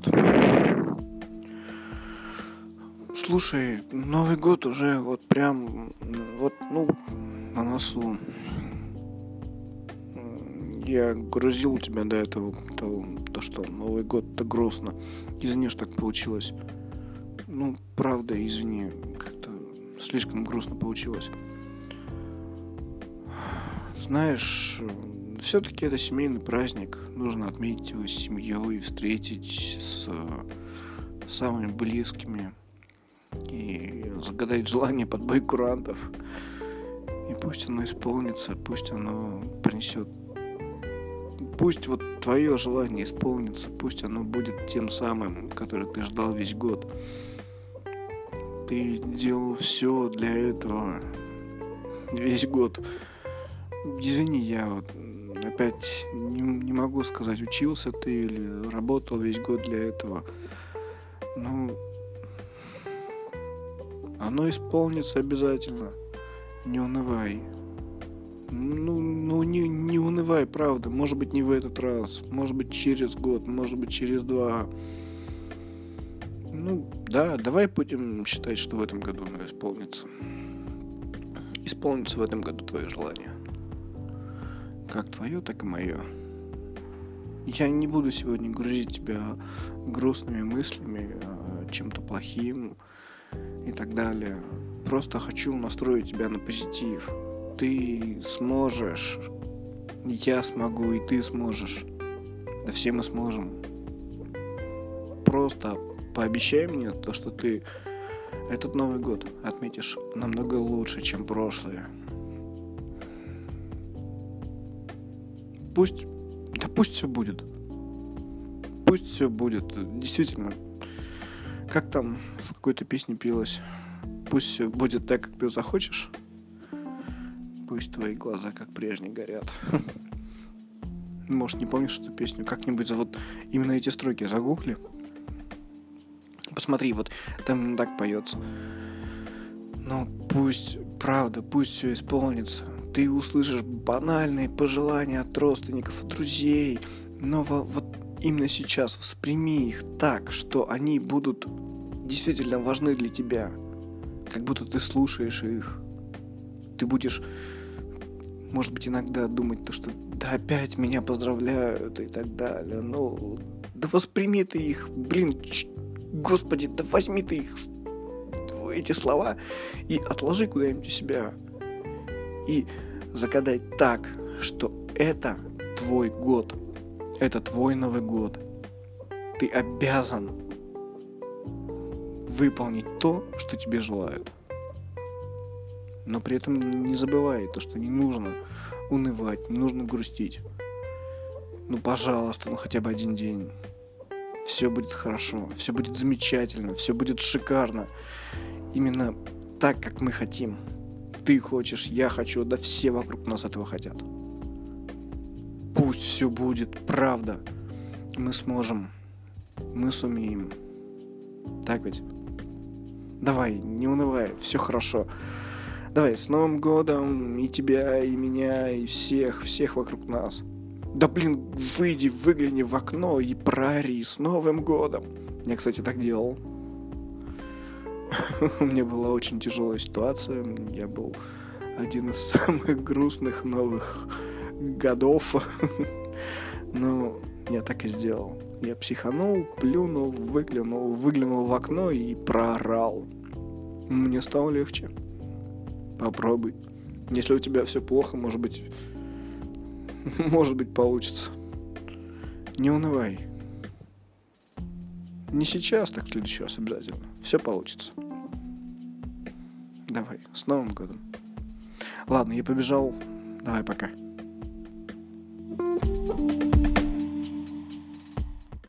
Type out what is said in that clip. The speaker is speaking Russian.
привет. Слушай, Новый год уже вот прям, вот, ну, на носу. Я грузил тебя до этого, то, то что Новый год это грустно. Извини, что так получилось. Ну, правда, извини, как-то слишком грустно получилось. Знаешь, все-таки это семейный праздник. Нужно отметить его с семьей, встретить с самыми близкими и загадать желание под бой курантов. И пусть оно исполнится, пусть оно принесет пусть вот твое желание исполнится, пусть оно будет тем самым, который ты ждал весь год. Ты делал все для этого весь год. Извини, я вот опять не, не могу сказать, учился ты или работал весь год для этого. Ну, оно исполнится обязательно. Не унывай. Ну, ну не, не унывай, правда. Может быть, не в этот раз. Может быть, через год. Может быть, через два. Ну, да, давай будем считать, что в этом году оно исполнится. Исполнится в этом году твое желание. Как твое, так и мое. Я не буду сегодня грузить тебя грустными мыслями, а, чем-то плохим и так далее. Просто хочу настроить тебя на позитив. Ты сможешь, я смогу, и ты сможешь. Да все мы сможем. Просто пообещай мне то, что ты этот Новый год отметишь намного лучше, чем прошлые. Пусть, да пусть все будет. Пусть все будет. Действительно, как там в какой-то песне пилось? Пусть все будет так, как ты захочешь. Пусть твои глаза, как прежние, горят. Может, не помнишь эту песню? Как-нибудь вот именно эти строки загугли. Посмотри, вот там так поется. Но пусть, правда, пусть все исполнится. Ты услышишь банальные пожелания от родственников, от друзей. Но вот именно сейчас восприми их так, что они будут действительно важны для тебя. Как будто ты слушаешь их. Ты будешь, может быть, иногда думать то, что да опять меня поздравляют и так далее. Ну, да восприми ты их, блин, господи, да возьми ты их, эти слова и отложи куда-нибудь у себя. И загадай так, что это твой год. Это твой Новый год. Ты обязан выполнить то, что тебе желают. Но при этом не забывай то, что не нужно унывать, не нужно грустить. Ну, пожалуйста, ну хотя бы один день. Все будет хорошо, все будет замечательно, все будет шикарно. Именно так, как мы хотим. Ты хочешь, я хочу, да все вокруг нас этого хотят. Пусть все будет правда. Мы сможем. Мы сумеем. Так ведь? Давай, не унывай, все хорошо. Давай, с Новым годом и тебя, и меня, и всех, всех вокруг нас. Да блин, выйди, выгляни в окно и прори с Новым годом. Я, кстати, так делал. У меня была очень тяжелая ситуация. Я был один из самых грустных новых годов. Но я так и сделал. Я психанул, плюнул, выглянул, выглянул в окно и проорал. Мне стало легче. Попробуй. Если у тебя все плохо, может быть... Может быть, получится. Не унывай. Не сейчас, так в следующий раз обязательно. Все получится. Давай, с Новым годом. Ладно, я побежал. Давай, пока. thank you